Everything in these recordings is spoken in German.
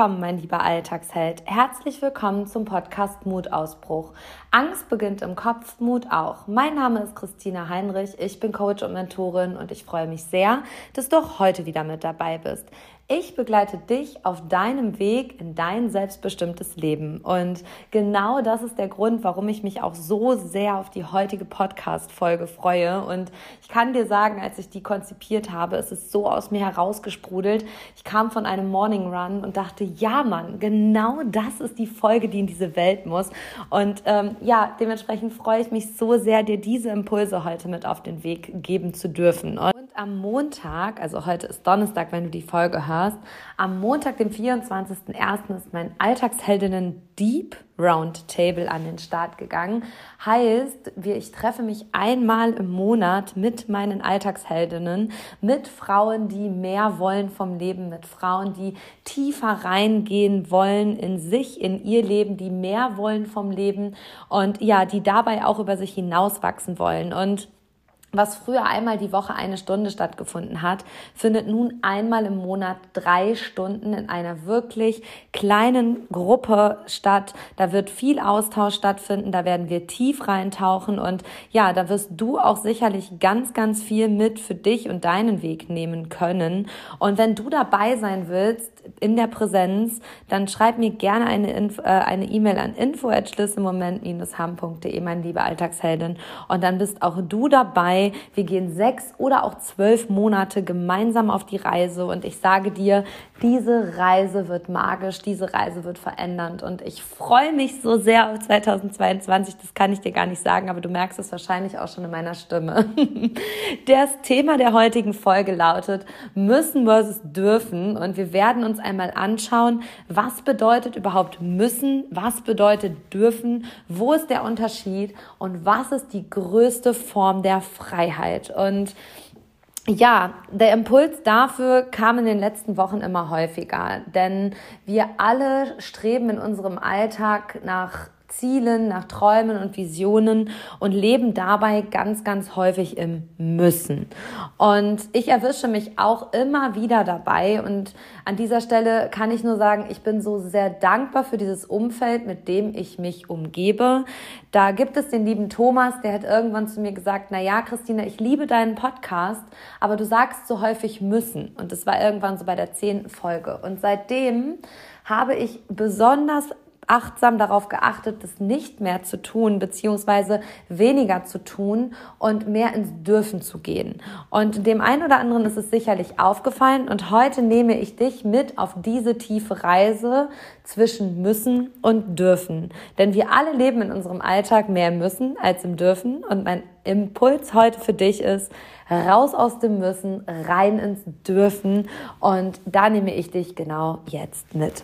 Willkommen, mein lieber Alltagsheld. Herzlich willkommen zum Podcast Mutausbruch. Angst beginnt im Kopf, Mut auch. Mein Name ist Christina Heinrich, ich bin Coach und Mentorin und ich freue mich sehr, dass du auch heute wieder mit dabei bist. Ich begleite dich auf deinem Weg in dein selbstbestimmtes Leben. Und genau das ist der Grund, warum ich mich auch so sehr auf die heutige Podcast-Folge freue. Und ich kann dir sagen, als ich die konzipiert habe, es ist so aus mir herausgesprudelt. Ich kam von einem Morning Run und dachte, ja, Mann, genau das ist die Folge, die in diese Welt muss. Und ähm, ja, dementsprechend freue ich mich so sehr, dir diese Impulse heute mit auf den Weg geben zu dürfen. Und am Montag, also heute ist Donnerstag, wenn du die Folge hörst, am Montag, dem 24.01. ist mein Alltagsheldinnen Deep Roundtable an den Start gegangen. Heißt, ich treffe mich einmal im Monat mit meinen Alltagsheldinnen, mit Frauen, die mehr wollen vom Leben, mit Frauen, die tiefer reingehen wollen in sich, in ihr Leben, die mehr wollen vom Leben und ja, die dabei auch über sich hinauswachsen wollen. Und was früher einmal die Woche eine Stunde stattgefunden hat, findet nun einmal im Monat drei Stunden in einer wirklich kleinen Gruppe statt. Da wird viel Austausch stattfinden, da werden wir tief reintauchen und ja, da wirst du auch sicherlich ganz, ganz viel mit für dich und deinen Weg nehmen können. Und wenn du dabei sein willst in der Präsenz, dann schreib mir gerne eine äh, eine E-Mail an info@schlüsselmoment-ham.de, meine liebe Alltagsheldin. Und dann bist auch du dabei dabei. Wir gehen sechs oder auch zwölf Monate gemeinsam auf die Reise und ich sage dir, diese Reise wird magisch, diese Reise wird verändernd und ich freue mich so sehr auf 2022, das kann ich dir gar nicht sagen, aber du merkst es wahrscheinlich auch schon in meiner Stimme. Das Thema der heutigen Folge lautet müssen versus dürfen und wir werden uns einmal anschauen, was bedeutet überhaupt müssen, was bedeutet dürfen, wo ist der Unterschied und was ist die größte Form der Freiheit und ja, der Impuls dafür kam in den letzten Wochen immer häufiger, denn wir alle streben in unserem Alltag nach Zielen, nach Träumen und Visionen und leben dabei ganz, ganz häufig im Müssen. Und ich erwische mich auch immer wieder dabei und an dieser Stelle kann ich nur sagen, ich bin so sehr dankbar für dieses Umfeld, mit dem ich mich umgebe. Da gibt es den lieben Thomas, der hat irgendwann zu mir gesagt, na ja, Christina, ich liebe deinen Podcast, aber du sagst so häufig müssen. Und das war irgendwann so bei der zehnten Folge. Und seitdem habe ich besonders achtsam darauf geachtet, das nicht mehr zu tun, beziehungsweise weniger zu tun und mehr ins Dürfen zu gehen. Und dem einen oder anderen ist es sicherlich aufgefallen und heute nehme ich dich mit auf diese tiefe Reise zwischen müssen und dürfen. Denn wir alle leben in unserem Alltag mehr müssen als im dürfen und mein Impuls heute für dich ist, raus aus dem Müssen, rein ins Dürfen und da nehme ich dich genau jetzt mit.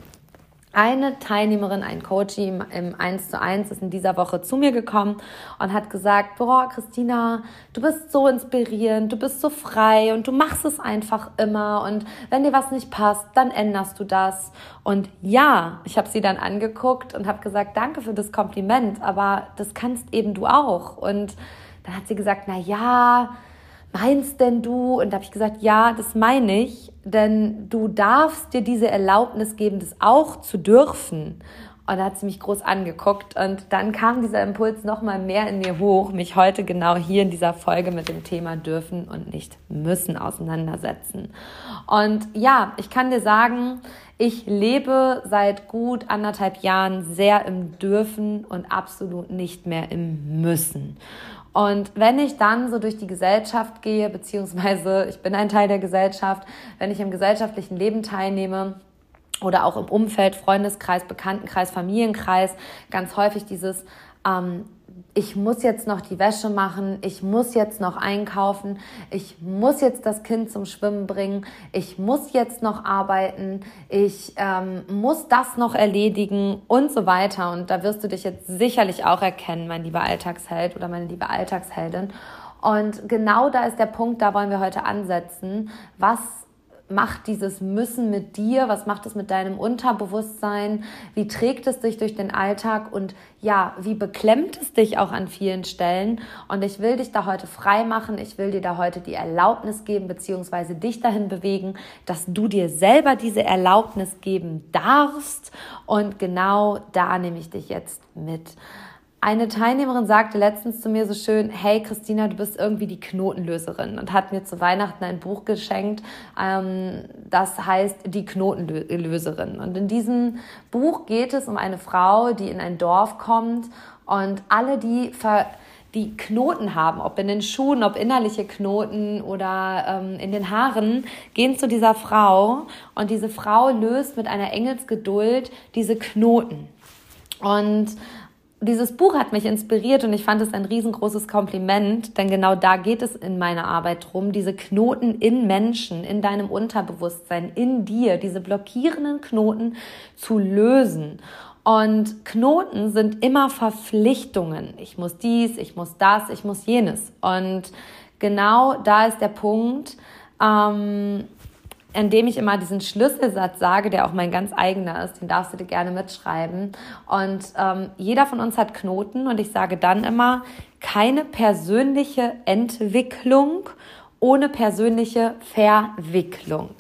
Eine Teilnehmerin, ein Coach im, im 1 zu 1 ist in dieser Woche zu mir gekommen und hat gesagt, boah, Christina, du bist so inspirierend, du bist so frei und du machst es einfach immer und wenn dir was nicht passt, dann änderst du das. Und ja, ich habe sie dann angeguckt und habe gesagt, danke für das Kompliment, aber das kannst eben du auch. Und dann hat sie gesagt, na ja, meinst denn du? Und da habe ich gesagt, ja, das meine ich, denn du darfst dir diese Erlaubnis geben, das auch zu dürfen. Und da hat sie mich groß angeguckt und dann kam dieser Impuls nochmal mehr in mir hoch, mich heute genau hier in dieser Folge mit dem Thema dürfen und nicht müssen auseinandersetzen. Und ja, ich kann dir sagen, ich lebe seit gut anderthalb Jahren sehr im Dürfen und absolut nicht mehr im Müssen. Und wenn ich dann so durch die Gesellschaft gehe, beziehungsweise ich bin ein Teil der Gesellschaft, wenn ich im gesellschaftlichen Leben teilnehme, oder auch im Umfeld, Freundeskreis, Bekanntenkreis, Familienkreis, ganz häufig dieses, ähm, ich muss jetzt noch die Wäsche machen, ich muss jetzt noch einkaufen, ich muss jetzt das Kind zum Schwimmen bringen, ich muss jetzt noch arbeiten, ich ähm, muss das noch erledigen und so weiter. Und da wirst du dich jetzt sicherlich auch erkennen, mein lieber Alltagsheld oder meine liebe Alltagsheldin. Und genau da ist der Punkt, da wollen wir heute ansetzen. Was macht dieses Müssen mit dir? Was macht es mit deinem Unterbewusstsein? Wie trägt es dich durch den Alltag? Und ja, wie beklemmt es dich auch an vielen Stellen? Und ich will dich da heute frei machen. Ich will dir da heute die Erlaubnis geben, beziehungsweise dich dahin bewegen, dass du dir selber diese Erlaubnis geben darfst. Und genau da nehme ich dich jetzt mit. Eine Teilnehmerin sagte letztens zu mir so schön, hey Christina, du bist irgendwie die Knotenlöserin und hat mir zu Weihnachten ein Buch geschenkt, ähm, das heißt Die Knotenlöserin. Und in diesem Buch geht es um eine Frau, die in ein Dorf kommt und alle, die ver die Knoten haben, ob in den Schuhen, ob innerliche Knoten oder ähm, in den Haaren, gehen zu dieser Frau und diese Frau löst mit einer Engelsgeduld diese Knoten. Und dieses Buch hat mich inspiriert und ich fand es ein riesengroßes Kompliment, denn genau da geht es in meiner Arbeit drum, diese Knoten in Menschen, in deinem Unterbewusstsein, in dir, diese blockierenden Knoten zu lösen. Und Knoten sind immer Verpflichtungen. Ich muss dies, ich muss das, ich muss jenes. Und genau da ist der Punkt, ähm, indem ich immer diesen Schlüsselsatz sage, der auch mein ganz eigener ist, den darfst du dir gerne mitschreiben. Und ähm, jeder von uns hat Knoten und ich sage dann immer, keine persönliche Entwicklung ohne persönliche Verwicklung.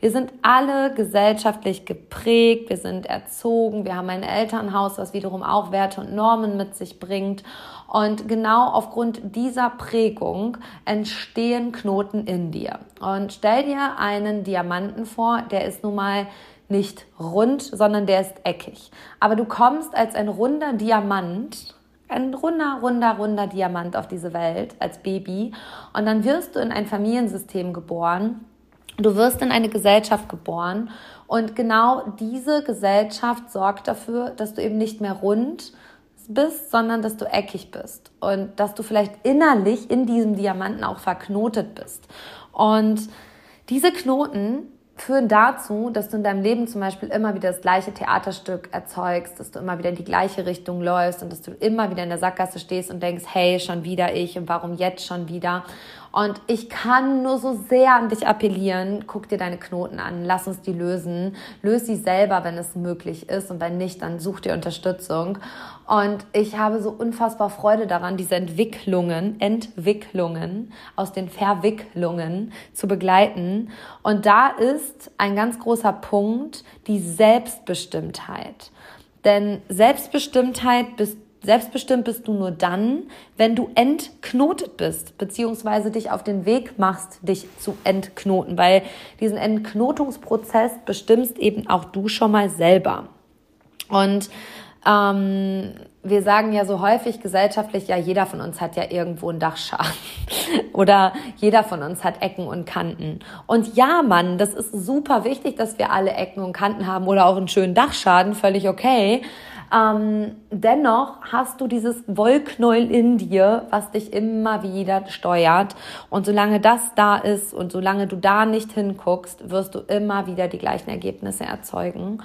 Wir sind alle gesellschaftlich geprägt, wir sind erzogen, wir haben ein Elternhaus, was wiederum auch Werte und Normen mit sich bringt. Und genau aufgrund dieser Prägung entstehen Knoten in dir. Und stell dir einen Diamanten vor, der ist nun mal nicht rund, sondern der ist eckig. Aber du kommst als ein runder Diamant ein runder, runder, runder Diamant auf diese Welt als Baby. Und dann wirst du in ein Familiensystem geboren. Du wirst in eine Gesellschaft geboren. Und genau diese Gesellschaft sorgt dafür, dass du eben nicht mehr rund, bist, sondern dass du eckig bist und dass du vielleicht innerlich in diesem Diamanten auch verknotet bist. Und diese Knoten führen dazu, dass du in deinem Leben zum Beispiel immer wieder das gleiche Theaterstück erzeugst, dass du immer wieder in die gleiche Richtung läufst und dass du immer wieder in der Sackgasse stehst und denkst, hey, schon wieder ich und warum jetzt schon wieder? Und ich kann nur so sehr an dich appellieren, guck dir deine Knoten an, lass uns die lösen, löse sie selber, wenn es möglich ist und wenn nicht, dann such dir Unterstützung. Und ich habe so unfassbar Freude daran, diese Entwicklungen, Entwicklungen aus den Verwicklungen zu begleiten. Und da ist ein ganz großer Punkt die Selbstbestimmtheit. Denn Selbstbestimmtheit bist Selbstbestimmt bist du nur dann, wenn du entknotet bist, beziehungsweise dich auf den Weg machst, dich zu entknoten, weil diesen Entknotungsprozess bestimmst eben auch du schon mal selber. Und ähm, wir sagen ja so häufig gesellschaftlich, ja, jeder von uns hat ja irgendwo einen Dachschaden oder jeder von uns hat Ecken und Kanten. Und ja, Mann, das ist super wichtig, dass wir alle Ecken und Kanten haben oder auch einen schönen Dachschaden, völlig okay. Ähm, dennoch hast du dieses Wollknäuel in dir, was dich immer wieder steuert. Und solange das da ist und solange du da nicht hinguckst, wirst du immer wieder die gleichen Ergebnisse erzeugen.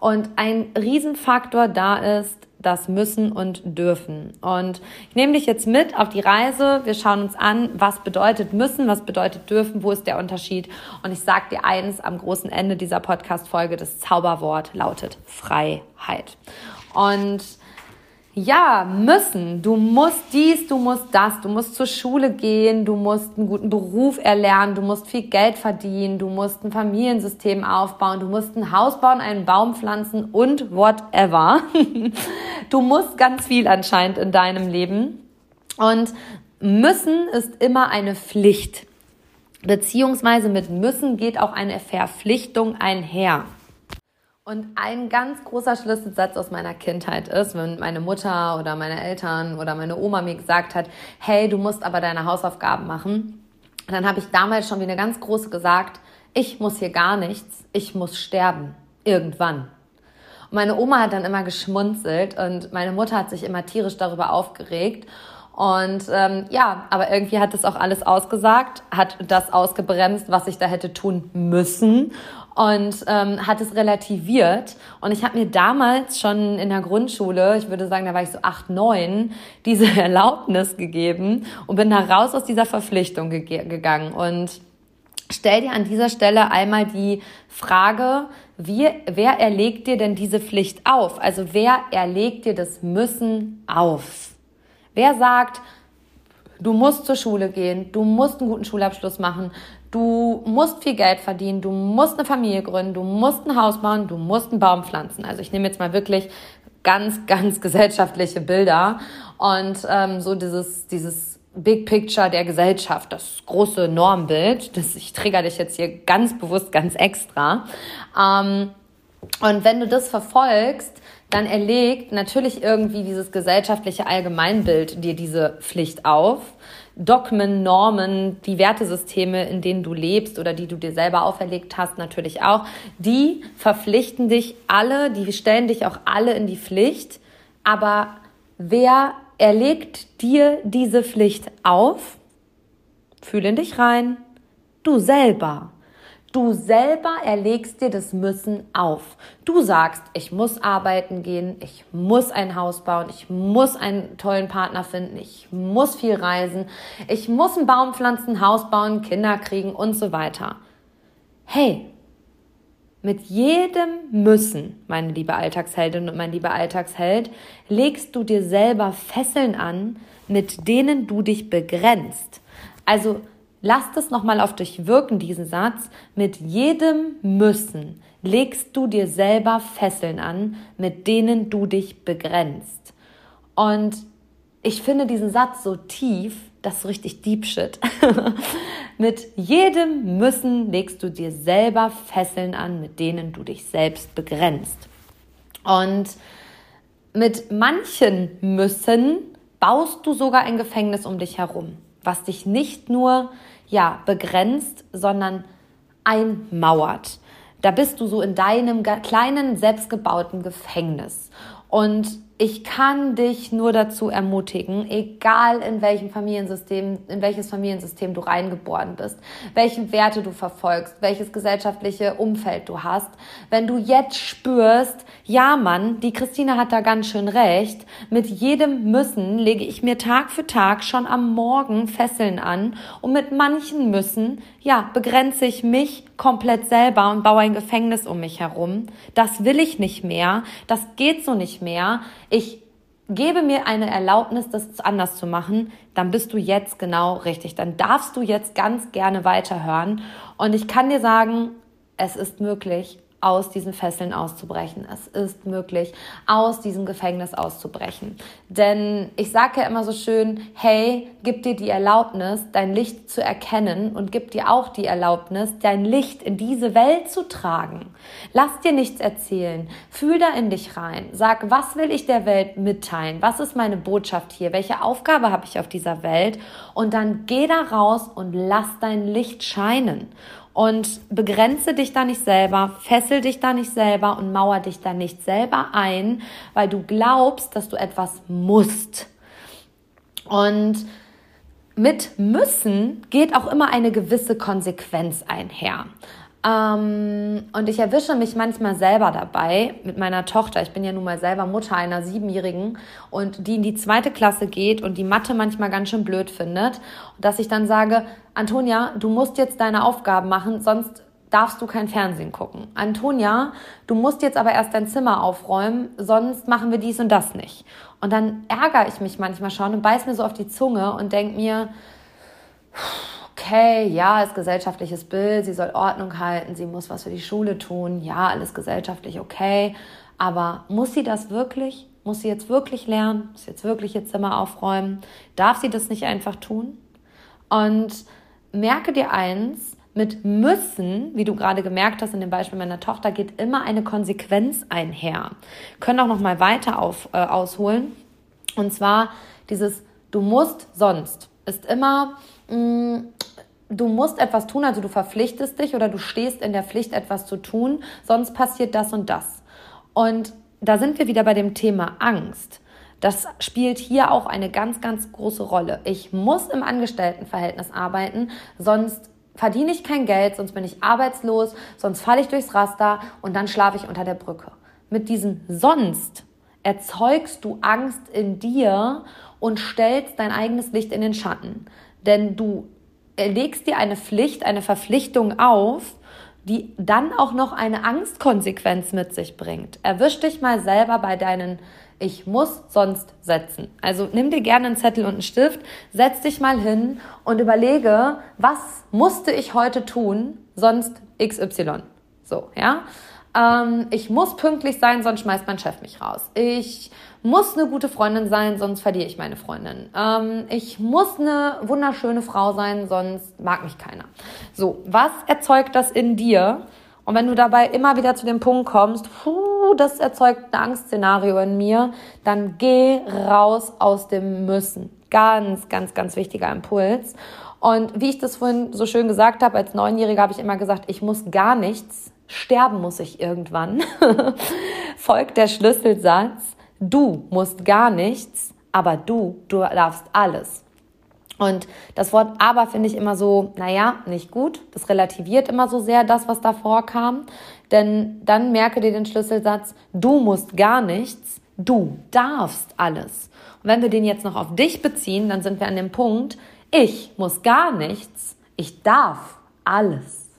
Und ein Riesenfaktor da ist, das müssen und dürfen. Und ich nehme dich jetzt mit auf die Reise. Wir schauen uns an, was bedeutet müssen, was bedeutet dürfen, wo ist der Unterschied. Und ich sage dir eins am großen Ende dieser Podcast-Folge, das Zauberwort lautet Freiheit. Und ja, müssen. Du musst dies, du musst das, du musst zur Schule gehen, du musst einen guten Beruf erlernen, du musst viel Geld verdienen, du musst ein Familiensystem aufbauen, du musst ein Haus bauen, einen Baum pflanzen und whatever. Du musst ganz viel anscheinend in deinem Leben. Und müssen ist immer eine Pflicht. Beziehungsweise mit müssen geht auch eine Verpflichtung einher. Und ein ganz großer Schlüsselsatz aus meiner Kindheit ist, wenn meine Mutter oder meine Eltern oder meine Oma mir gesagt hat, hey, du musst aber deine Hausaufgaben machen, dann habe ich damals schon wie eine ganz große gesagt, ich muss hier gar nichts, ich muss sterben. Irgendwann. Und meine Oma hat dann immer geschmunzelt und meine Mutter hat sich immer tierisch darüber aufgeregt. Und ähm, ja, aber irgendwie hat das auch alles ausgesagt, hat das ausgebremst, was ich da hätte tun müssen und ähm, hat es relativiert. Und ich habe mir damals schon in der Grundschule, ich würde sagen, da war ich so acht, neun, diese Erlaubnis gegeben und bin da raus aus dieser Verpflichtung ge gegangen. Und stell dir an dieser Stelle einmal die Frage, wie, wer erlegt dir denn diese Pflicht auf? Also wer erlegt dir das Müssen auf? Wer sagt, du musst zur Schule gehen, du musst einen guten Schulabschluss machen, du musst viel Geld verdienen, du musst eine Familie gründen, du musst ein Haus bauen, du musst einen Baum pflanzen. Also ich nehme jetzt mal wirklich ganz, ganz gesellschaftliche Bilder und ähm, so dieses, dieses Big Picture der Gesellschaft, das große Normbild. Das, ich trigger dich jetzt hier ganz bewusst, ganz extra. Ähm, und wenn du das verfolgst, dann erlegt natürlich irgendwie dieses gesellschaftliche Allgemeinbild dir diese Pflicht auf. Dogmen, Normen, die Wertesysteme, in denen du lebst oder die du dir selber auferlegt hast, natürlich auch, die verpflichten dich alle, die stellen dich auch alle in die Pflicht. Aber wer er legt dir diese Pflicht auf. Fühl in dich rein. Du selber. Du selber erlegst dir das Müssen auf. Du sagst, ich muss arbeiten gehen, ich muss ein Haus bauen, ich muss einen tollen Partner finden, ich muss viel reisen, ich muss einen Baum pflanzen, Haus bauen, Kinder kriegen und so weiter. Hey, mit jedem Müssen, meine liebe Alltagsheldin und mein lieber Alltagsheld, legst du dir selber Fesseln an, mit denen du dich begrenzt. Also lass das nochmal auf dich wirken, diesen Satz. Mit jedem Müssen legst du dir selber Fesseln an, mit denen du dich begrenzt. Und ich finde diesen Satz so tief, das ist richtig Deep Shit. mit jedem Müssen legst du dir selber Fesseln an, mit denen du dich selbst begrenzt. Und mit manchen Müssen baust du sogar ein Gefängnis um dich herum, was dich nicht nur ja begrenzt, sondern einmauert. Da bist du so in deinem kleinen selbstgebauten Gefängnis. Und ich kann dich nur dazu ermutigen, egal in welchem Familiensystem, in welches Familiensystem du reingeboren bist, welche Werte du verfolgst, welches gesellschaftliche Umfeld du hast, wenn du jetzt spürst, ja Mann, die Christine hat da ganz schön recht, mit jedem Müssen lege ich mir Tag für Tag schon am Morgen Fesseln an und mit manchen Müssen, ja, begrenze ich mich komplett selber und baue ein Gefängnis um mich herum. Das will ich nicht mehr, das geht so nicht mehr ich gebe mir eine Erlaubnis, das anders zu machen, dann bist du jetzt genau richtig. Dann darfst du jetzt ganz gerne weiterhören. Und ich kann dir sagen, es ist möglich aus diesen Fesseln auszubrechen. Es ist möglich, aus diesem Gefängnis auszubrechen. Denn ich sage ja immer so schön, hey, gib dir die Erlaubnis, dein Licht zu erkennen und gib dir auch die Erlaubnis, dein Licht in diese Welt zu tragen. Lass dir nichts erzählen. Fühl da in dich rein. Sag, was will ich der Welt mitteilen? Was ist meine Botschaft hier? Welche Aufgabe habe ich auf dieser Welt? Und dann geh da raus und lass dein Licht scheinen und begrenze dich da nicht selber, fessel dich da nicht selber und mauer dich da nicht selber ein, weil du glaubst, dass du etwas musst. Und mit müssen geht auch immer eine gewisse Konsequenz einher. Ähm, und ich erwische mich manchmal selber dabei mit meiner Tochter. Ich bin ja nun mal selber Mutter einer Siebenjährigen und die in die zweite Klasse geht und die Mathe manchmal ganz schön blöd findet. dass ich dann sage, Antonia, du musst jetzt deine Aufgaben machen, sonst darfst du kein Fernsehen gucken. Antonia, du musst jetzt aber erst dein Zimmer aufräumen, sonst machen wir dies und das nicht. Und dann ärgere ich mich manchmal schon und beiß mir so auf die Zunge und denk mir, okay, ja, ist gesellschaftliches Bild, sie soll Ordnung halten, sie muss was für die Schule tun, ja, alles gesellschaftlich okay, aber muss sie das wirklich? Muss sie jetzt wirklich lernen? Muss sie jetzt wirklich ihr Zimmer aufräumen? Darf sie das nicht einfach tun? Und merke dir eins, mit müssen, wie du gerade gemerkt hast in dem Beispiel meiner Tochter, geht immer eine Konsequenz einher. Können auch noch mal weiter auf, äh, ausholen. Und zwar dieses du musst sonst ist immer mm, du musst etwas tun, also du verpflichtest dich oder du stehst in der Pflicht, etwas zu tun, sonst passiert das und das. Und da sind wir wieder bei dem Thema Angst. Das spielt hier auch eine ganz, ganz große Rolle. Ich muss im Angestelltenverhältnis arbeiten, sonst verdiene ich kein Geld, sonst bin ich arbeitslos, sonst falle ich durchs Raster und dann schlafe ich unter der Brücke. Mit diesem sonst erzeugst du Angst in dir und stellst dein eigenes Licht in den Schatten. Denn du legst dir eine Pflicht, eine Verpflichtung auf, die dann auch noch eine Angstkonsequenz mit sich bringt. Erwisch dich mal selber bei deinen ich muss sonst setzen. Also nimm dir gerne einen Zettel und einen Stift, setz dich mal hin und überlege, was musste ich heute tun, sonst XY. So, ja. Ähm, ich muss pünktlich sein, sonst schmeißt mein Chef mich raus. Ich muss eine gute Freundin sein, sonst verliere ich meine Freundin. Ähm, ich muss eine wunderschöne Frau sein, sonst mag mich keiner. So, was erzeugt das in dir? Und wenn du dabei immer wieder zu dem Punkt kommst, puh, das erzeugt ein Angstszenario in mir, dann geh raus aus dem Müssen. Ganz, ganz, ganz wichtiger Impuls. Und wie ich das vorhin so schön gesagt habe, als Neunjähriger habe ich immer gesagt, ich muss gar nichts, sterben muss ich irgendwann. Folgt der Schlüsselsatz, Du musst gar nichts, aber du, du darfst alles. Und das Wort aber finde ich immer so, naja, nicht gut. Das relativiert immer so sehr das, was davor kam. Denn dann merke dir den Schlüsselsatz, du musst gar nichts, du darfst alles. Und wenn wir den jetzt noch auf dich beziehen, dann sind wir an dem Punkt, ich muss gar nichts, ich darf alles.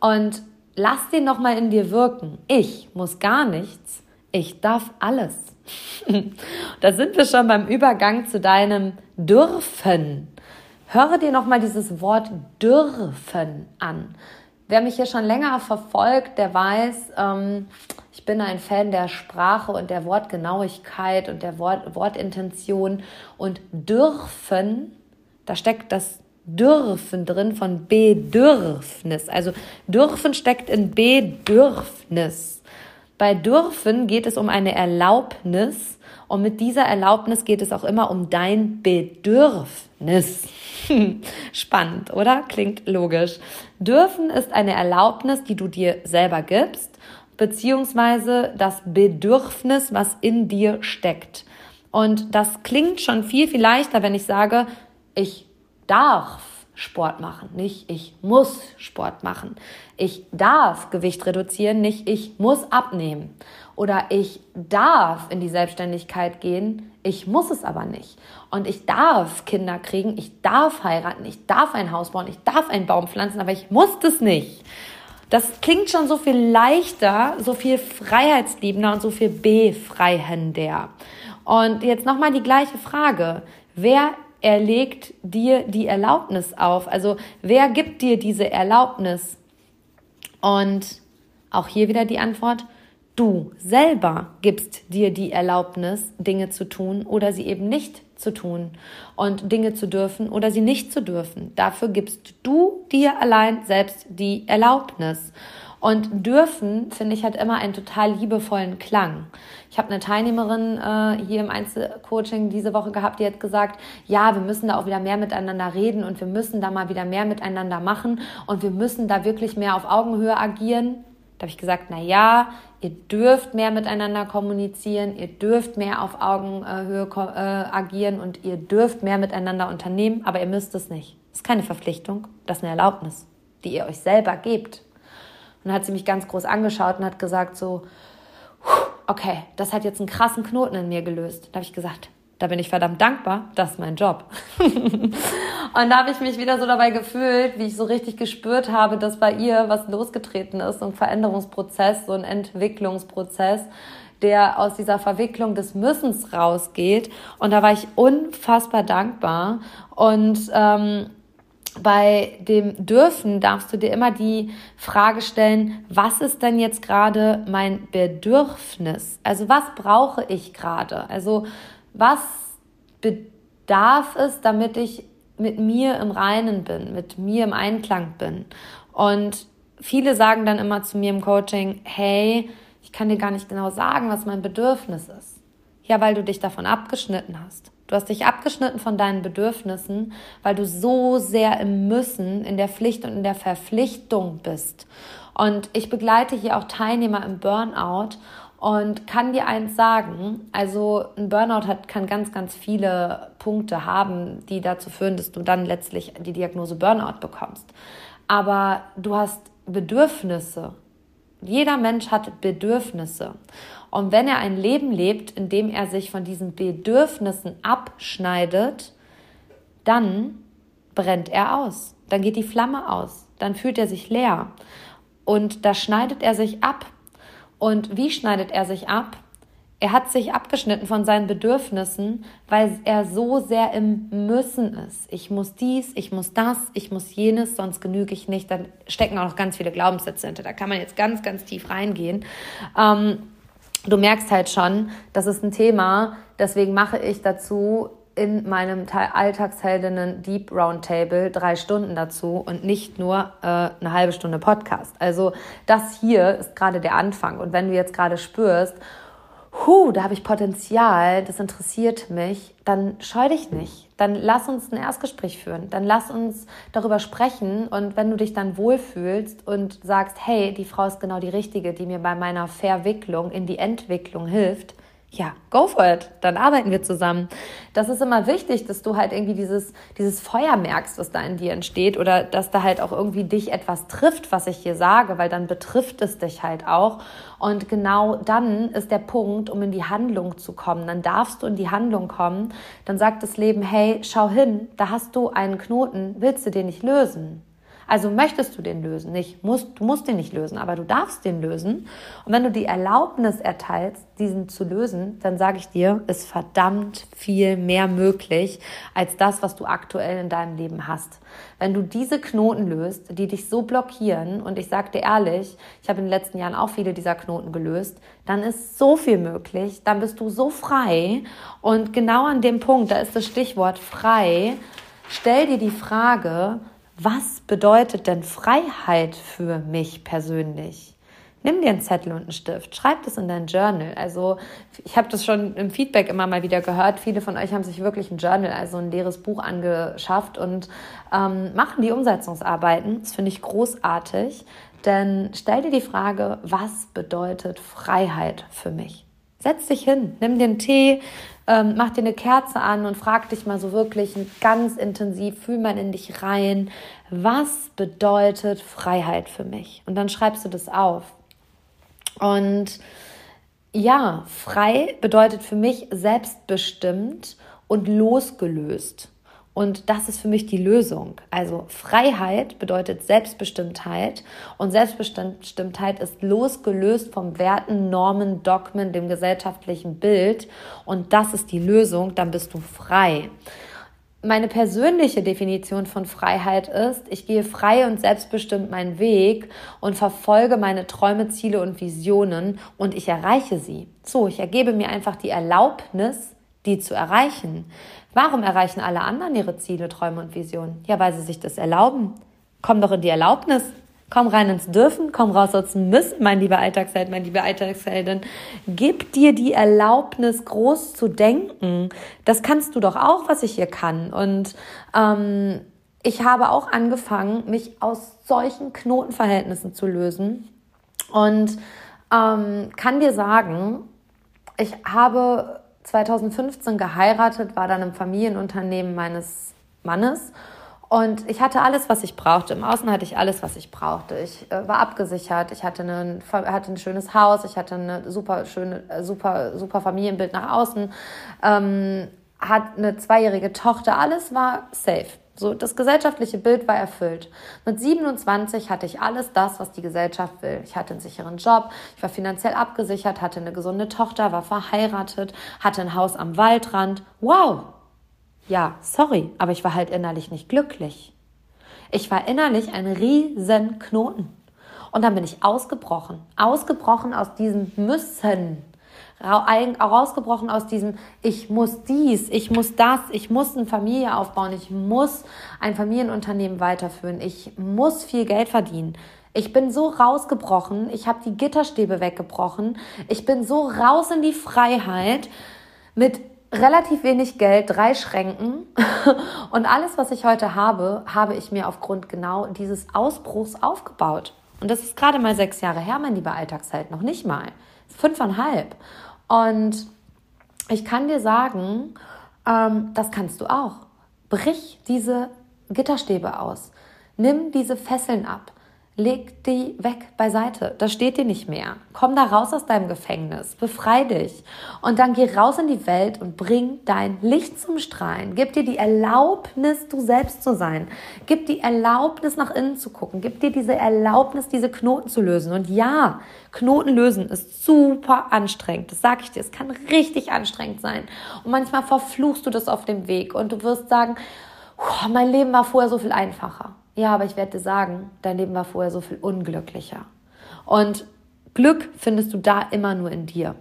Und lass den nochmal in dir wirken. Ich muss gar nichts, ich darf alles. da sind wir schon beim Übergang zu deinem dürfen. Höre dir nochmal dieses Wort dürfen an. Wer mich hier schon länger verfolgt, der weiß, ähm, ich bin ein Fan der Sprache und der Wortgenauigkeit und der Wort, Wortintention. Und dürfen, da steckt das dürfen drin von Bedürfnis. Also dürfen steckt in Bedürfnis. Bei dürfen geht es um eine Erlaubnis und mit dieser Erlaubnis geht es auch immer um dein Bedürfnis. Spannend, oder? Klingt logisch. Dürfen ist eine Erlaubnis, die du dir selber gibst, beziehungsweise das Bedürfnis, was in dir steckt. Und das klingt schon viel, viel leichter, wenn ich sage, ich darf Sport machen, nicht ich muss Sport machen. Ich darf Gewicht reduzieren, nicht ich muss abnehmen. Oder ich darf in die Selbstständigkeit gehen, ich muss es aber nicht. Und ich darf Kinder kriegen, ich darf heiraten, ich darf ein Haus bauen, ich darf einen Baum pflanzen, aber ich muss das nicht. Das klingt schon so viel leichter, so viel freiheitsliebender und so viel befreiender. Und jetzt nochmal die gleiche Frage. Wer er legt dir die Erlaubnis auf. Also wer gibt dir diese Erlaubnis? Und auch hier wieder die Antwort, du selber gibst dir die Erlaubnis, Dinge zu tun oder sie eben nicht zu tun und Dinge zu dürfen oder sie nicht zu dürfen. Dafür gibst du dir allein selbst die Erlaubnis. Und dürfen, finde ich, hat immer einen total liebevollen Klang. Ich habe eine Teilnehmerin äh, hier im Einzelcoaching diese Woche gehabt, die hat gesagt, ja, wir müssen da auch wieder mehr miteinander reden und wir müssen da mal wieder mehr miteinander machen und wir müssen da wirklich mehr auf Augenhöhe agieren. Da habe ich gesagt, na ja, ihr dürft mehr miteinander kommunizieren, ihr dürft mehr auf Augenhöhe äh, agieren und ihr dürft mehr miteinander unternehmen, aber ihr müsst es nicht. Das ist keine Verpflichtung, das ist eine Erlaubnis, die ihr euch selber gebt. Und hat sie mich ganz groß angeschaut und hat gesagt so, okay, das hat jetzt einen krassen Knoten in mir gelöst. Da habe ich gesagt, da bin ich verdammt dankbar, das ist mein Job. und da habe ich mich wieder so dabei gefühlt, wie ich so richtig gespürt habe, dass bei ihr was losgetreten ist, so ein Veränderungsprozess, so ein Entwicklungsprozess, der aus dieser Verwicklung des Müssens rausgeht. Und da war ich unfassbar dankbar. Und ähm, bei dem Dürfen darfst du dir immer die Frage stellen, was ist denn jetzt gerade mein Bedürfnis? Also was brauche ich gerade? Also was bedarf es, damit ich mit mir im Reinen bin, mit mir im Einklang bin? Und viele sagen dann immer zu mir im Coaching, hey, ich kann dir gar nicht genau sagen, was mein Bedürfnis ist. Ja, weil du dich davon abgeschnitten hast. Du hast dich abgeschnitten von deinen Bedürfnissen, weil du so sehr im Müssen, in der Pflicht und in der Verpflichtung bist. Und ich begleite hier auch Teilnehmer im Burnout und kann dir eins sagen, also ein Burnout hat, kann ganz, ganz viele Punkte haben, die dazu führen, dass du dann letztlich die Diagnose Burnout bekommst. Aber du hast Bedürfnisse. Jeder Mensch hat Bedürfnisse. Und wenn er ein Leben lebt, in dem er sich von diesen Bedürfnissen abschneidet, dann brennt er aus. Dann geht die Flamme aus. Dann fühlt er sich leer. Und da schneidet er sich ab. Und wie schneidet er sich ab? Er hat sich abgeschnitten von seinen Bedürfnissen, weil er so sehr im Müssen ist. Ich muss dies, ich muss das, ich muss jenes, sonst genüge ich nicht. Dann stecken auch noch ganz viele Glaubenssätze hinter. Da kann man jetzt ganz, ganz tief reingehen. Ähm, du merkst halt schon, das ist ein Thema. Deswegen mache ich dazu in meinem Alltagsheldinnen Deep Roundtable drei Stunden dazu und nicht nur äh, eine halbe Stunde Podcast. Also das hier ist gerade der Anfang. Und wenn du jetzt gerade spürst, huh, da habe ich Potenzial, das interessiert mich, dann scheu dich nicht. Dann lass uns ein Erstgespräch führen. Dann lass uns darüber sprechen. Und wenn du dich dann wohlfühlst und sagst, hey, die Frau ist genau die richtige, die mir bei meiner Verwicklung in die Entwicklung hilft, ja, go for it. Dann arbeiten wir zusammen. Das ist immer wichtig, dass du halt irgendwie dieses, dieses Feuer merkst, was da in dir entsteht oder dass da halt auch irgendwie dich etwas trifft, was ich hier sage, weil dann betrifft es dich halt auch. Und genau dann ist der Punkt, um in die Handlung zu kommen. Dann darfst du in die Handlung kommen. Dann sagt das Leben, hey, schau hin, da hast du einen Knoten, willst du den nicht lösen? Also möchtest du den lösen? Nicht, musst, du musst den nicht lösen, aber du darfst den lösen. Und wenn du die Erlaubnis erteilst, diesen zu lösen, dann sage ich dir, ist verdammt viel mehr möglich als das, was du aktuell in deinem Leben hast. Wenn du diese Knoten löst, die dich so blockieren, und ich sage dir ehrlich, ich habe in den letzten Jahren auch viele dieser Knoten gelöst, dann ist so viel möglich, dann bist du so frei. Und genau an dem Punkt, da ist das Stichwort frei, stell dir die Frage, was bedeutet denn Freiheit für mich persönlich? Nimm dir einen Zettel und einen Stift, schreib das in dein Journal. Also ich habe das schon im Feedback immer mal wieder gehört. Viele von euch haben sich wirklich ein Journal, also ein leeres Buch angeschafft und ähm, machen die Umsetzungsarbeiten. Das finde ich großartig. Denn stell dir die Frage, was bedeutet Freiheit für mich? Setz dich hin, nimm den Tee, ähm, mach dir eine Kerze an und frag dich mal so wirklich ganz intensiv, fühl mal in dich rein, was bedeutet Freiheit für mich? Und dann schreibst du das auf. Und ja, frei bedeutet für mich selbstbestimmt und losgelöst. Und das ist für mich die Lösung. Also Freiheit bedeutet Selbstbestimmtheit und Selbstbestimmtheit ist losgelöst vom Werten, Normen, Dogmen, dem gesellschaftlichen Bild. Und das ist die Lösung, dann bist du frei. Meine persönliche Definition von Freiheit ist, ich gehe frei und selbstbestimmt meinen Weg und verfolge meine Träume, Ziele und Visionen und ich erreiche sie. So, ich ergebe mir einfach die Erlaubnis, die zu erreichen. Warum erreichen alle anderen ihre Ziele, Träume und Visionen? Ja, weil sie sich das erlauben. Komm doch in die Erlaubnis. Komm rein ins Dürfen, komm raus aus dem Müssen, mein lieber Alltagsheld, mein lieber Alltagsheldin. Gib dir die Erlaubnis, groß zu denken. Das kannst du doch auch, was ich hier kann. Und ähm, ich habe auch angefangen, mich aus solchen Knotenverhältnissen zu lösen. Und ähm, kann dir sagen, ich habe 2015 geheiratet, war dann im Familienunternehmen meines Mannes. Und ich hatte alles, was ich brauchte. Im Außen hatte ich alles, was ich brauchte. Ich äh, war abgesichert. Ich hatte, einen, hatte ein schönes Haus. Ich hatte eine super äh, super, super Familienbild nach außen. Ähm, hat eine zweijährige Tochter. Alles war safe. So, das gesellschaftliche Bild war erfüllt. Mit 27 hatte ich alles das, was die Gesellschaft will. Ich hatte einen sicheren Job, ich war finanziell abgesichert, hatte eine gesunde Tochter, war verheiratet, hatte ein Haus am Waldrand. Wow! Ja, sorry, aber ich war halt innerlich nicht glücklich. Ich war innerlich ein riesen Knoten. Und dann bin ich ausgebrochen. Ausgebrochen aus diesem Müssen rausgebrochen aus diesem, ich muss dies, ich muss das, ich muss eine Familie aufbauen, ich muss ein Familienunternehmen weiterführen, ich muss viel Geld verdienen. Ich bin so rausgebrochen, ich habe die Gitterstäbe weggebrochen, ich bin so raus in die Freiheit mit relativ wenig Geld, drei Schränken und alles, was ich heute habe, habe ich mir aufgrund genau dieses Ausbruchs aufgebaut. Und das ist gerade mal sechs Jahre her, mein lieber Alltagsheld, noch nicht mal. Fünfeinhalb. Und ich kann dir sagen, ähm, das kannst du auch. Brich diese Gitterstäbe aus. Nimm diese Fesseln ab. Leg die weg beiseite. Das steht dir nicht mehr. Komm da raus aus deinem Gefängnis. Befrei dich. Und dann geh raus in die Welt und bring dein Licht zum Strahlen. Gib dir die Erlaubnis, du selbst zu sein. Gib die Erlaubnis, nach innen zu gucken. Gib dir diese Erlaubnis, diese Knoten zu lösen. Und ja, Knoten lösen ist super anstrengend. Das sage ich dir. Es kann richtig anstrengend sein. Und manchmal verfluchst du das auf dem Weg und du wirst sagen, mein Leben war vorher so viel einfacher. Ja, aber ich werde dir sagen, dein Leben war vorher so viel unglücklicher. Und Glück findest du da immer nur in dir.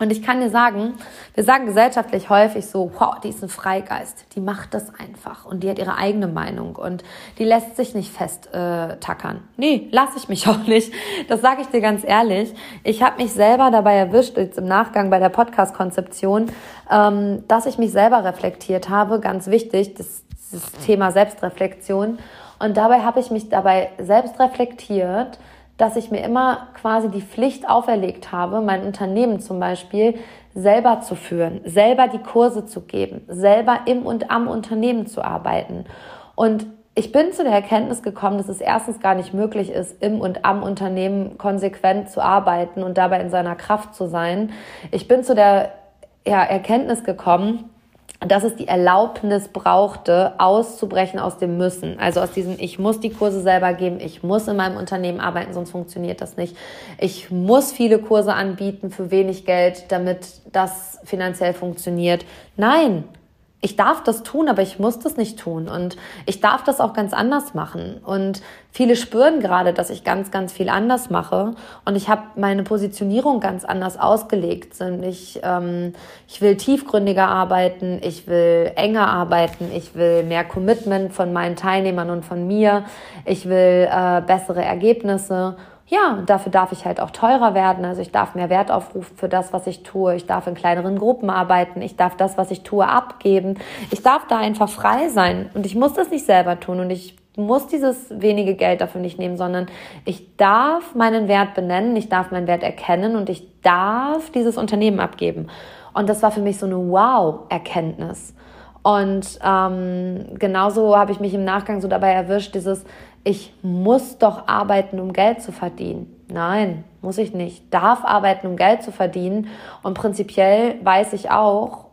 Und ich kann dir sagen, wir sagen gesellschaftlich häufig so, wow, die ist ein Freigeist, die macht das einfach und die hat ihre eigene Meinung und die lässt sich nicht festtackern. Äh, nee, lasse ich mich auch nicht. Das sage ich dir ganz ehrlich. Ich habe mich selber dabei erwischt, jetzt im Nachgang bei der Podcast-Konzeption, ähm, dass ich mich selber reflektiert habe. Ganz wichtig, das, das Thema Selbstreflexion. Und dabei habe ich mich dabei selbst reflektiert, dass ich mir immer quasi die Pflicht auferlegt habe, mein Unternehmen zum Beispiel selber zu führen, selber die Kurse zu geben, selber im und am Unternehmen zu arbeiten. Und ich bin zu der Erkenntnis gekommen, dass es erstens gar nicht möglich ist, im und am Unternehmen konsequent zu arbeiten und dabei in seiner Kraft zu sein. Ich bin zu der ja, Erkenntnis gekommen, dass es die Erlaubnis brauchte, auszubrechen aus dem Müssen. Also aus diesem, ich muss die Kurse selber geben, ich muss in meinem Unternehmen arbeiten, sonst funktioniert das nicht. Ich muss viele Kurse anbieten für wenig Geld, damit das finanziell funktioniert. Nein, ich darf das tun, aber ich muss das nicht tun. Und ich darf das auch ganz anders machen. Und viele spüren gerade, dass ich ganz, ganz viel anders mache. Und ich habe meine Positionierung ganz anders ausgelegt. Ich, ähm, ich will tiefgründiger arbeiten, ich will enger arbeiten, ich will mehr Commitment von meinen Teilnehmern und von mir, ich will äh, bessere Ergebnisse ja, dafür darf ich halt auch teurer werden. Also ich darf mehr Wert aufrufen für das, was ich tue. Ich darf in kleineren Gruppen arbeiten. Ich darf das, was ich tue, abgeben. Ich darf da einfach frei sein. Und ich muss das nicht selber tun. Und ich muss dieses wenige Geld dafür nicht nehmen, sondern ich darf meinen Wert benennen. Ich darf meinen Wert erkennen und ich darf dieses Unternehmen abgeben. Und das war für mich so eine Wow-Erkenntnis. Und ähm, genauso habe ich mich im Nachgang so dabei erwischt, dieses, ich muss doch arbeiten, um Geld zu verdienen. Nein, muss ich nicht. Darf arbeiten, um Geld zu verdienen. Und prinzipiell weiß ich auch,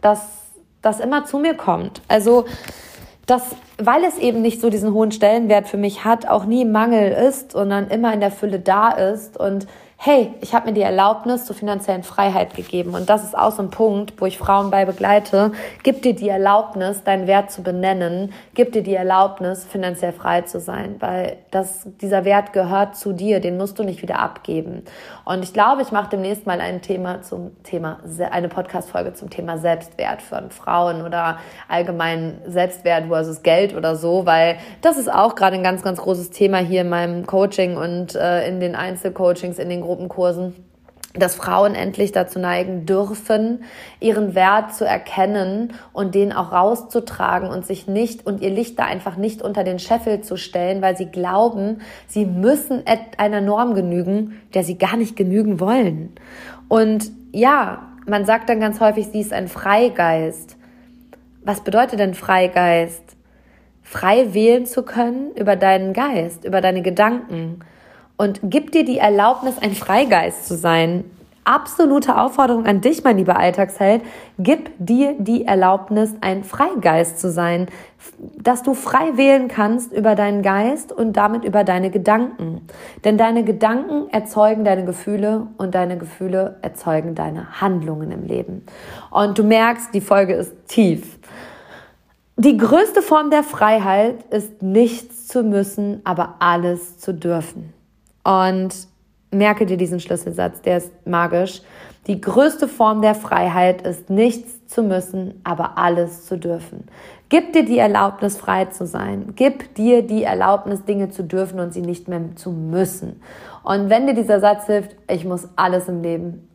dass das immer zu mir kommt. Also, dass, weil es eben nicht so diesen hohen Stellenwert für mich hat, auch nie Mangel ist, sondern immer in der Fülle da ist und hey, ich habe mir die Erlaubnis zur finanziellen Freiheit gegeben. Und das ist auch so ein Punkt, wo ich Frauen bei begleite. Gib dir die Erlaubnis, deinen Wert zu benennen. Gib dir die Erlaubnis, finanziell frei zu sein, weil das, dieser Wert gehört zu dir. Den musst du nicht wieder abgeben. Und ich glaube, ich mache demnächst mal ein Thema zum Thema, eine Podcast-Folge zum Thema Selbstwert von Frauen oder allgemein Selbstwert versus Geld oder so, weil das ist auch gerade ein ganz, ganz großes Thema hier in meinem Coaching und äh, in den Einzelcoachings, in den Gruppenkursen, dass Frauen endlich dazu neigen dürfen, ihren Wert zu erkennen und den auch rauszutragen und sich nicht und ihr Licht da einfach nicht unter den Scheffel zu stellen, weil sie glauben, sie müssen einer Norm genügen, der sie gar nicht genügen wollen. Und ja, man sagt dann ganz häufig, sie ist ein Freigeist. Was bedeutet denn Freigeist? Frei wählen zu können über deinen Geist, über deine Gedanken und gib dir die Erlaubnis, ein Freigeist zu sein. Absolute Aufforderung an dich, mein lieber Alltagsheld. Gib dir die Erlaubnis, ein Freigeist zu sein, dass du frei wählen kannst über deinen Geist und damit über deine Gedanken. Denn deine Gedanken erzeugen deine Gefühle und deine Gefühle erzeugen deine Handlungen im Leben. Und du merkst, die Folge ist tief. Die größte Form der Freiheit ist nichts zu müssen, aber alles zu dürfen. Und merke dir diesen Schlüsselsatz, der ist magisch. Die größte Form der Freiheit ist nichts zu müssen, aber alles zu dürfen. Gib dir die Erlaubnis, frei zu sein. Gib dir die Erlaubnis, Dinge zu dürfen und sie nicht mehr zu müssen. Und wenn dir dieser Satz hilft, ich muss alles im Leben,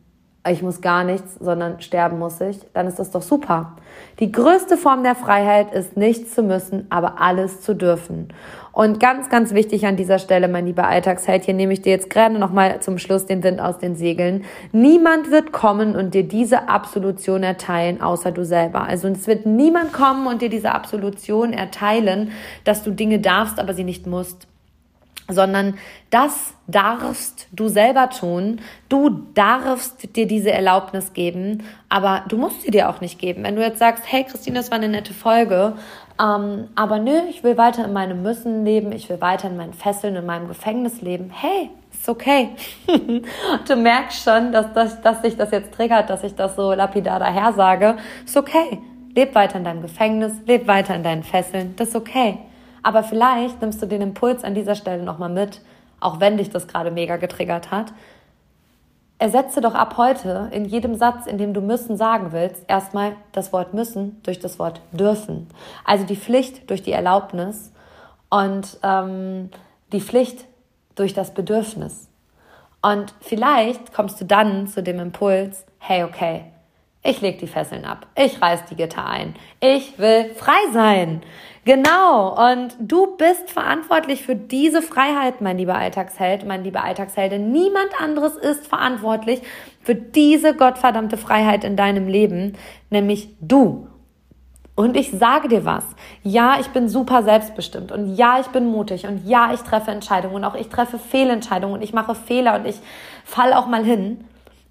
ich muss gar nichts, sondern sterben muss ich, dann ist das doch super. Die größte Form der Freiheit ist nichts zu müssen, aber alles zu dürfen. Und ganz, ganz wichtig an dieser Stelle, mein lieber Alltagsheld, hier nehme ich dir jetzt gerade nochmal zum Schluss den Wind aus den Segeln. Niemand wird kommen und dir diese Absolution erteilen, außer du selber. Also es wird niemand kommen und dir diese Absolution erteilen, dass du Dinge darfst, aber sie nicht musst. Sondern das darfst du selber tun. Du darfst dir diese Erlaubnis geben, aber du musst sie dir auch nicht geben. Wenn du jetzt sagst, hey Christine, das war eine nette Folge, ähm, aber nö, ich will weiter in meinem Müssen leben, ich will weiter in meinen Fesseln, in meinem Gefängnis leben. Hey, ist okay. du merkst schon, dass, dass, dass sich das jetzt triggert, dass ich das so lapidar daher sage. Ist okay. Leb weiter in deinem Gefängnis, leb weiter in deinen Fesseln, das ist okay. Aber vielleicht nimmst du den Impuls an dieser Stelle nochmal mit, auch wenn dich das gerade mega getriggert hat. Ersetze doch ab heute in jedem Satz, in dem du müssen sagen willst, erstmal das Wort müssen durch das Wort dürfen. Also die Pflicht durch die Erlaubnis und ähm, die Pflicht durch das Bedürfnis. Und vielleicht kommst du dann zu dem Impuls, hey, okay, ich leg die Fesseln ab. Ich reiß die Gitter ein. Ich will frei sein. Genau. Und du bist verantwortlich für diese Freiheit, mein lieber Alltagsheld, mein lieber Alltagsheldin. Niemand anderes ist verantwortlich für diese gottverdammte Freiheit in deinem Leben, nämlich du. Und ich sage dir was. Ja, ich bin super selbstbestimmt und ja, ich bin mutig und ja, ich treffe Entscheidungen und auch ich treffe Fehlentscheidungen und ich mache Fehler und ich fall auch mal hin.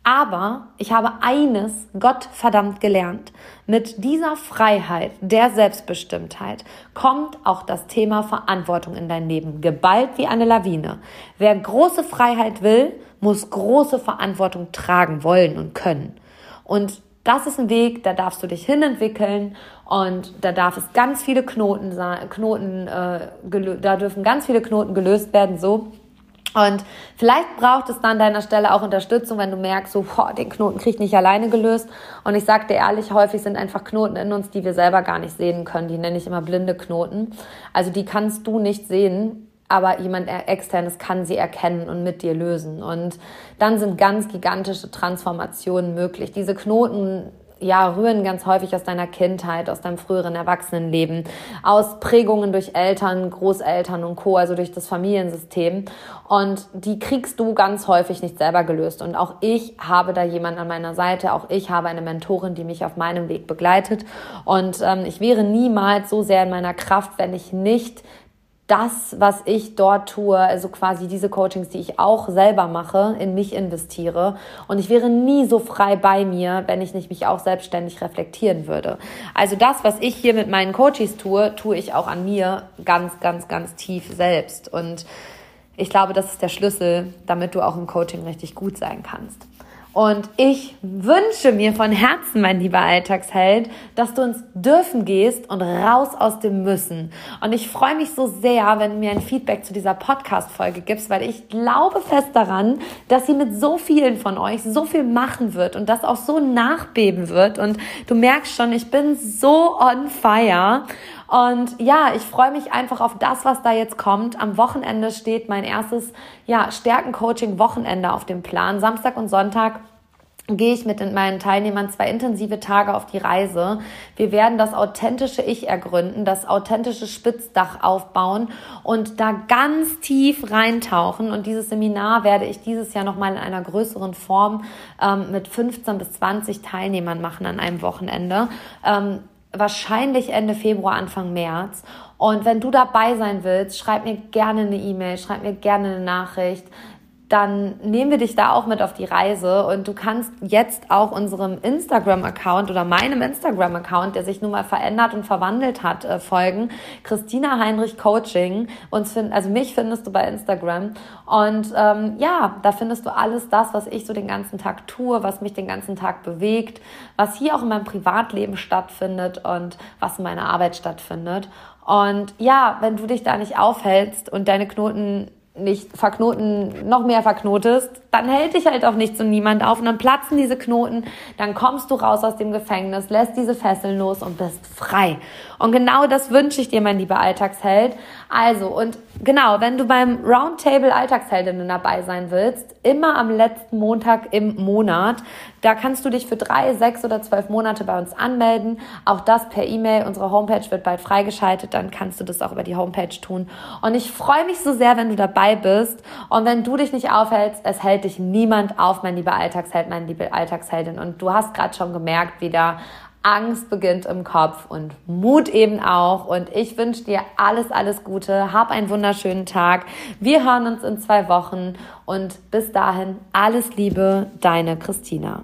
Aber ich habe eines Gott verdammt gelernt. Mit dieser Freiheit der Selbstbestimmtheit kommt auch das Thema Verantwortung in dein Leben, geballt wie eine Lawine. Wer große Freiheit will, muss große Verantwortung tragen wollen und können. Und das ist ein Weg, da darfst du dich hinentwickeln und da darf es ganz viele Knoten, Knoten äh, da dürfen ganz viele Knoten gelöst werden, so und vielleicht braucht es dann deiner Stelle auch Unterstützung, wenn du merkst, so, boah, den Knoten krieg ich nicht alleine gelöst. Und ich sag dir ehrlich, häufig sind einfach Knoten in uns, die wir selber gar nicht sehen können. Die nenne ich immer blinde Knoten. Also die kannst du nicht sehen, aber jemand externes kann sie erkennen und mit dir lösen. Und dann sind ganz gigantische Transformationen möglich. Diese Knoten ja, rühren ganz häufig aus deiner Kindheit, aus deinem früheren Erwachsenenleben, aus Prägungen durch Eltern, Großeltern und Co., also durch das Familiensystem. Und die kriegst du ganz häufig nicht selber gelöst. Und auch ich habe da jemanden an meiner Seite, auch ich habe eine Mentorin, die mich auf meinem Weg begleitet. Und ähm, ich wäre niemals so sehr in meiner Kraft, wenn ich nicht das, was ich dort tue, also quasi diese Coachings, die ich auch selber mache, in mich investiere. Und ich wäre nie so frei bei mir, wenn ich nicht mich auch selbstständig reflektieren würde. Also das, was ich hier mit meinen Coaches tue, tue ich auch an mir ganz, ganz, ganz tief selbst. Und ich glaube, das ist der Schlüssel, damit du auch im Coaching richtig gut sein kannst. Und ich wünsche mir von Herzen, mein lieber Alltagsheld, dass du ins Dürfen gehst und raus aus dem Müssen. Und ich freue mich so sehr, wenn du mir ein Feedback zu dieser Podcast-Folge gibst, weil ich glaube fest daran, dass sie mit so vielen von euch so viel machen wird und das auch so nachbeben wird. Und du merkst schon, ich bin so on fire. Und ja, ich freue mich einfach auf das, was da jetzt kommt. Am Wochenende steht mein erstes ja, Stärken-Coaching-Wochenende auf dem Plan. Samstag und Sonntag gehe ich mit meinen Teilnehmern zwei intensive Tage auf die Reise. Wir werden das authentische Ich ergründen, das authentische Spitzdach aufbauen und da ganz tief reintauchen. Und dieses Seminar werde ich dieses Jahr nochmal in einer größeren Form ähm, mit 15 bis 20 Teilnehmern machen an einem Wochenende. Ähm, wahrscheinlich Ende Februar, Anfang März. Und wenn du dabei sein willst, schreib mir gerne eine E-Mail, schreib mir gerne eine Nachricht dann nehmen wir dich da auch mit auf die Reise und du kannst jetzt auch unserem Instagram-Account oder meinem Instagram-Account, der sich nun mal verändert und verwandelt hat, äh, folgen. Christina Heinrich Coaching. Uns find, also mich findest du bei Instagram. Und ähm, ja, da findest du alles das, was ich so den ganzen Tag tue, was mich den ganzen Tag bewegt, was hier auch in meinem Privatleben stattfindet und was in meiner Arbeit stattfindet. Und ja, wenn du dich da nicht aufhältst und deine Knoten nicht verknoten, noch mehr verknotest, dann hält dich halt auch nicht so niemand auf und dann platzen diese Knoten, dann kommst du raus aus dem Gefängnis, lässt diese Fesseln los und bist frei. Und genau das wünsche ich dir, mein lieber Alltagsheld. Also, und genau, wenn du beim Roundtable Alltagsheldinnen dabei sein willst, immer am letzten Montag im Monat, da kannst du dich für drei, sechs oder zwölf Monate bei uns anmelden. Auch das per E-Mail. Unsere Homepage wird bald freigeschaltet, dann kannst du das auch über die Homepage tun. Und ich freue mich so sehr, wenn du dabei bist. Und wenn du dich nicht aufhältst, es hält dich niemand auf, mein lieber Alltagsheld, meine liebe Alltagsheldin. Und du hast gerade schon gemerkt, wie da Angst beginnt im Kopf und Mut eben auch. Und ich wünsche dir alles, alles Gute. Hab einen wunderschönen Tag. Wir hören uns in zwei Wochen und bis dahin alles Liebe, deine Christina.